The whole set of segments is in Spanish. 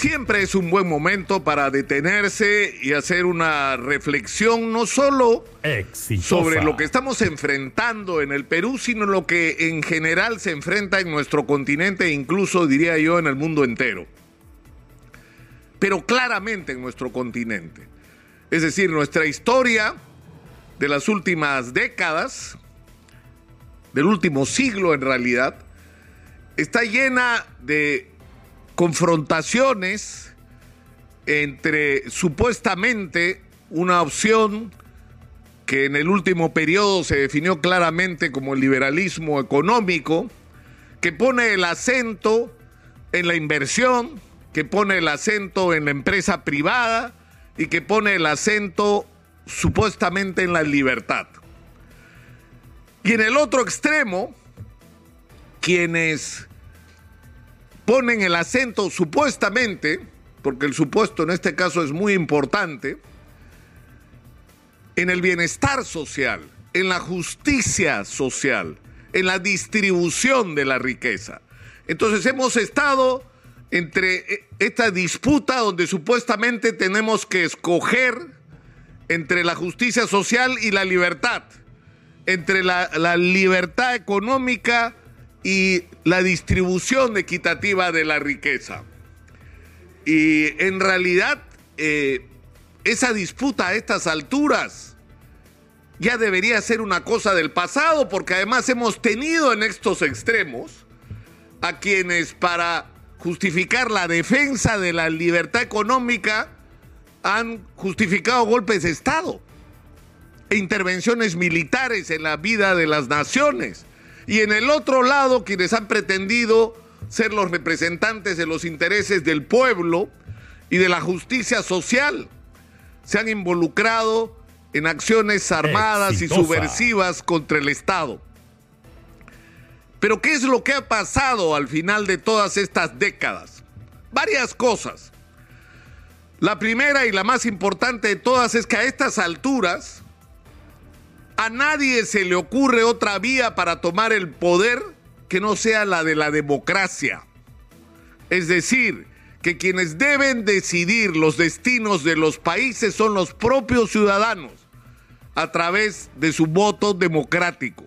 siempre es un buen momento para detenerse y hacer una reflexión no solo Exitosa. sobre lo que estamos enfrentando en el Perú, sino lo que en general se enfrenta en nuestro continente e incluso diría yo en el mundo entero. Pero claramente en nuestro continente. Es decir, nuestra historia de las últimas décadas, del último siglo en realidad, está llena de confrontaciones entre supuestamente una opción que en el último periodo se definió claramente como el liberalismo económico, que pone el acento en la inversión, que pone el acento en la empresa privada y que pone el acento supuestamente en la libertad. Y en el otro extremo, quienes ponen el acento supuestamente, porque el supuesto en este caso es muy importante, en el bienestar social, en la justicia social, en la distribución de la riqueza. Entonces hemos estado entre esta disputa donde supuestamente tenemos que escoger entre la justicia social y la libertad, entre la, la libertad económica y la distribución equitativa de la riqueza. Y en realidad eh, esa disputa a estas alturas ya debería ser una cosa del pasado, porque además hemos tenido en estos extremos a quienes para justificar la defensa de la libertad económica han justificado golpes de Estado e intervenciones militares en la vida de las naciones. Y en el otro lado, quienes han pretendido ser los representantes de los intereses del pueblo y de la justicia social, se han involucrado en acciones armadas Exitosa. y subversivas contra el Estado. Pero ¿qué es lo que ha pasado al final de todas estas décadas? Varias cosas. La primera y la más importante de todas es que a estas alturas a nadie se le ocurre otra vía para tomar el poder que no sea la de la democracia. Es decir, que quienes deben decidir los destinos de los países son los propios ciudadanos a través de su voto democrático.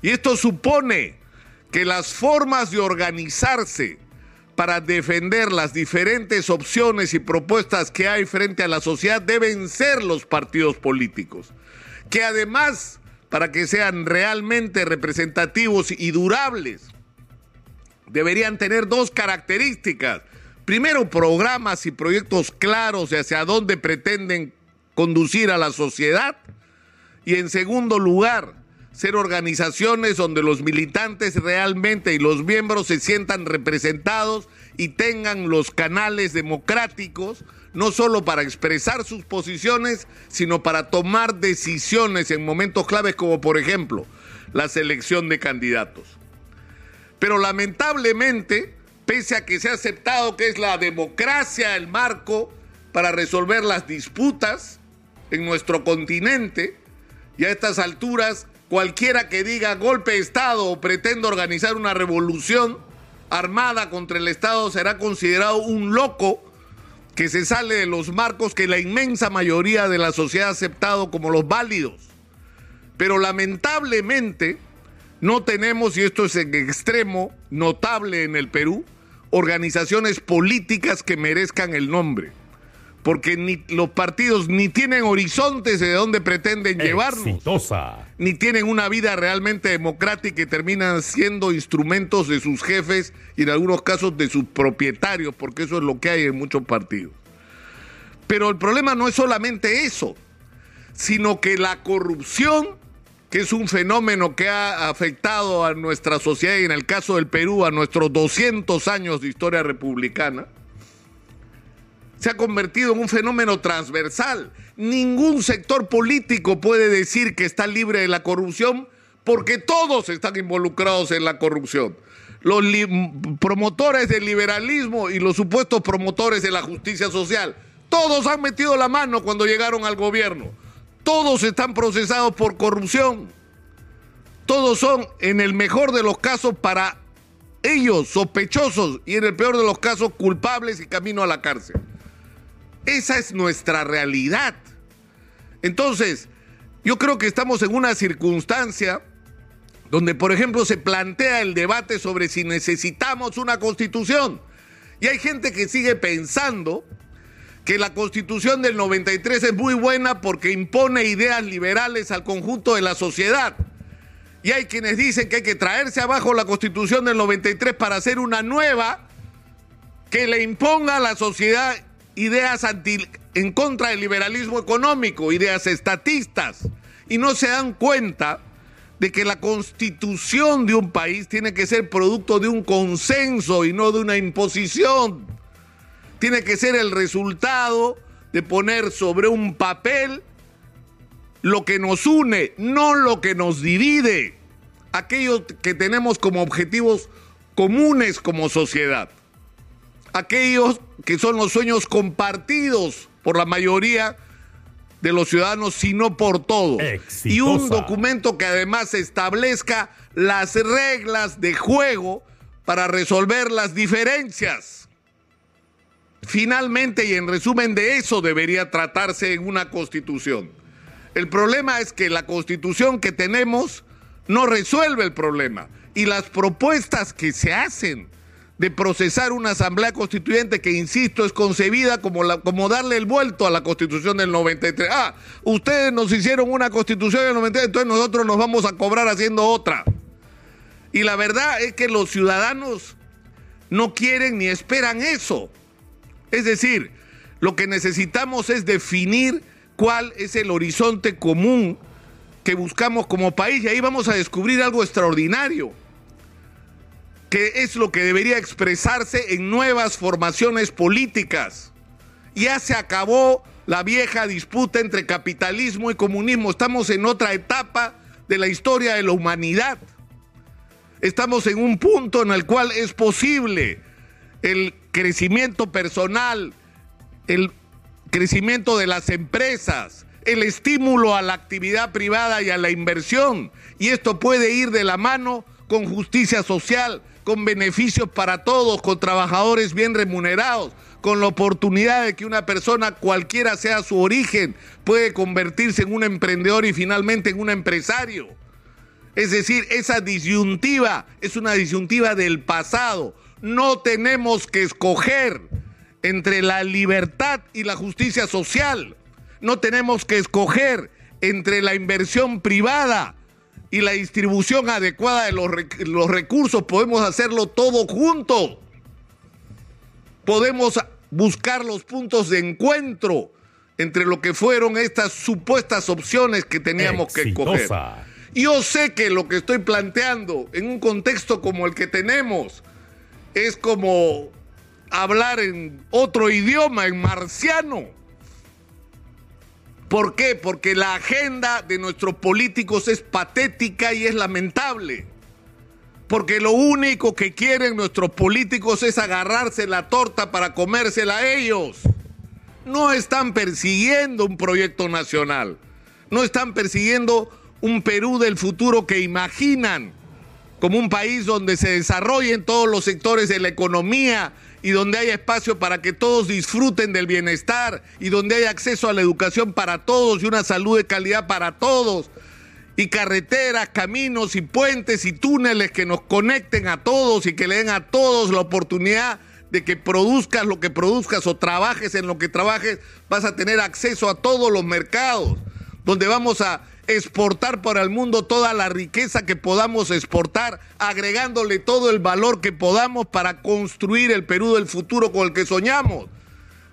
Y esto supone que las formas de organizarse para defender las diferentes opciones y propuestas que hay frente a la sociedad deben ser los partidos políticos. Que además, para que sean realmente representativos y durables, deberían tener dos características. Primero, programas y proyectos claros de hacia dónde pretenden conducir a la sociedad. Y en segundo lugar, ser organizaciones donde los militantes realmente y los miembros se sientan representados y tengan los canales democráticos, no solo para expresar sus posiciones, sino para tomar decisiones en momentos claves como por ejemplo la selección de candidatos. Pero lamentablemente, pese a que se ha aceptado que es la democracia el marco para resolver las disputas en nuestro continente, y a estas alturas cualquiera que diga golpe de Estado o pretenda organizar una revolución armada contra el Estado será considerado un loco que se sale de los marcos que la inmensa mayoría de la sociedad ha aceptado como los válidos. Pero lamentablemente no tenemos, y esto es en extremo notable en el Perú, organizaciones políticas que merezcan el nombre. Porque ni los partidos ni tienen horizontes de dónde pretenden llevarnos Exitosa. ni tienen una vida realmente democrática y terminan siendo instrumentos de sus jefes y en algunos casos de sus propietarios, porque eso es lo que hay en muchos partidos. Pero el problema no es solamente eso, sino que la corrupción, que es un fenómeno que ha afectado a nuestra sociedad y en el caso del Perú a nuestros 200 años de historia republicana, se ha convertido en un fenómeno transversal. Ningún sector político puede decir que está libre de la corrupción porque todos están involucrados en la corrupción. Los promotores del liberalismo y los supuestos promotores de la justicia social, todos han metido la mano cuando llegaron al gobierno. Todos están procesados por corrupción. Todos son, en el mejor de los casos, para ellos sospechosos y en el peor de los casos culpables y camino a la cárcel. Esa es nuestra realidad. Entonces, yo creo que estamos en una circunstancia donde, por ejemplo, se plantea el debate sobre si necesitamos una constitución. Y hay gente que sigue pensando que la constitución del 93 es muy buena porque impone ideas liberales al conjunto de la sociedad. Y hay quienes dicen que hay que traerse abajo la constitución del 93 para hacer una nueva que le imponga a la sociedad ideas anti, en contra del liberalismo económico, ideas estatistas. Y no se dan cuenta de que la constitución de un país tiene que ser producto de un consenso y no de una imposición. Tiene que ser el resultado de poner sobre un papel lo que nos une, no lo que nos divide. Aquello que tenemos como objetivos comunes como sociedad. Aquellos que son los sueños compartidos por la mayoría de los ciudadanos, sino por todos. Y un documento que además establezca las reglas de juego para resolver las diferencias. Finalmente, y en resumen de eso debería tratarse en una constitución. El problema es que la constitución que tenemos no resuelve el problema. Y las propuestas que se hacen de procesar una asamblea constituyente que, insisto, es concebida como, la, como darle el vuelto a la constitución del 93. Ah, ustedes nos hicieron una constitución del 93, entonces nosotros nos vamos a cobrar haciendo otra. Y la verdad es que los ciudadanos no quieren ni esperan eso. Es decir, lo que necesitamos es definir cuál es el horizonte común que buscamos como país y ahí vamos a descubrir algo extraordinario es lo que debería expresarse en nuevas formaciones políticas. Ya se acabó la vieja disputa entre capitalismo y comunismo. Estamos en otra etapa de la historia de la humanidad. Estamos en un punto en el cual es posible el crecimiento personal, el crecimiento de las empresas, el estímulo a la actividad privada y a la inversión. Y esto puede ir de la mano con justicia social, con beneficios para todos, con trabajadores bien remunerados, con la oportunidad de que una persona, cualquiera sea su origen, puede convertirse en un emprendedor y finalmente en un empresario. Es decir, esa disyuntiva es una disyuntiva del pasado. No tenemos que escoger entre la libertad y la justicia social. No tenemos que escoger entre la inversión privada y la distribución adecuada de los, los recursos, podemos hacerlo todo junto. Podemos buscar los puntos de encuentro entre lo que fueron estas supuestas opciones que teníamos que escoger. Yo sé que lo que estoy planteando en un contexto como el que tenemos es como hablar en otro idioma, en marciano. ¿Por qué? Porque la agenda de nuestros políticos es patética y es lamentable. Porque lo único que quieren nuestros políticos es agarrarse la torta para comérsela a ellos. No están persiguiendo un proyecto nacional. No están persiguiendo un Perú del futuro que imaginan como un país donde se desarrollen todos los sectores de la economía y donde haya espacio para que todos disfruten del bienestar y donde haya acceso a la educación para todos y una salud de calidad para todos. Y carreteras, caminos y puentes y túneles que nos conecten a todos y que le den a todos la oportunidad de que produzcas lo que produzcas o trabajes en lo que trabajes, vas a tener acceso a todos los mercados, donde vamos a exportar para el mundo toda la riqueza que podamos exportar, agregándole todo el valor que podamos para construir el Perú del futuro con el que soñamos.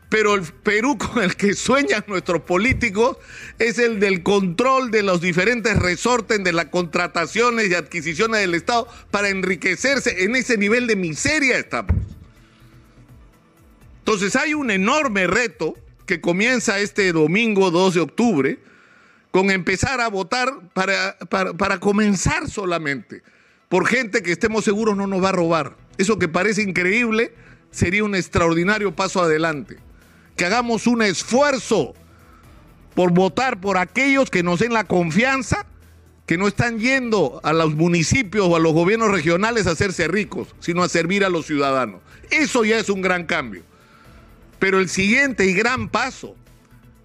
Pero el Perú con el que sueñan nuestros políticos es el del control de los diferentes resortes de las contrataciones y adquisiciones del Estado para enriquecerse. En ese nivel de miseria estamos. Entonces hay un enorme reto que comienza este domingo 2 de octubre con empezar a votar para, para, comenzar solamente, por gente que estemos seguros no nos va a robar. Eso que parece increíble sería un extraordinario paso adelante. Que hagamos un esfuerzo por votar por aquellos que nos den la confianza que no están yendo a los municipios o a los gobiernos regionales a hacerse ricos, sino a servir a los ciudadanos. Eso ya es un gran cambio. Pero el siguiente y gran paso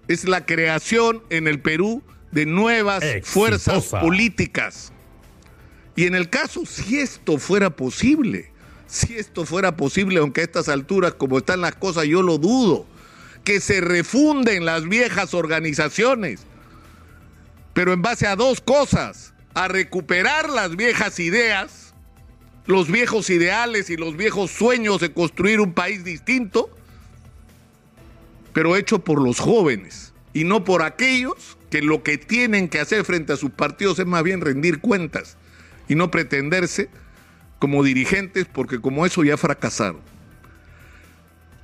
es la creación en el Perú de nuevas fuerzas políticas. Y en el caso, si esto fuera posible, si esto fuera posible, aunque a estas alturas, como están las cosas, yo lo dudo, que se refunden las viejas organizaciones, pero en base a dos cosas, a recuperar las viejas ideas, los viejos ideales y los viejos sueños de construir un país distinto, pero hecho por los jóvenes y no por aquellos que lo que tienen que hacer frente a sus partidos es más bien rendir cuentas y no pretenderse como dirigentes porque como eso ya fracasaron.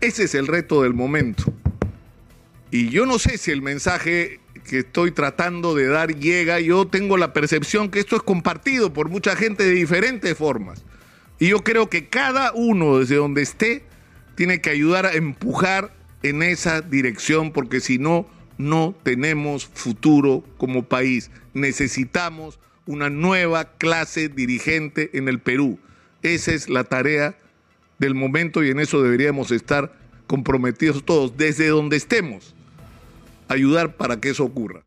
Ese es el reto del momento. Y yo no sé si el mensaje que estoy tratando de dar llega, yo tengo la percepción que esto es compartido por mucha gente de diferentes formas. Y yo creo que cada uno desde donde esté tiene que ayudar a empujar en esa dirección porque si no, no tenemos futuro como país. Necesitamos una nueva clase dirigente en el Perú. Esa es la tarea del momento y en eso deberíamos estar comprometidos todos, desde donde estemos, ayudar para que eso ocurra.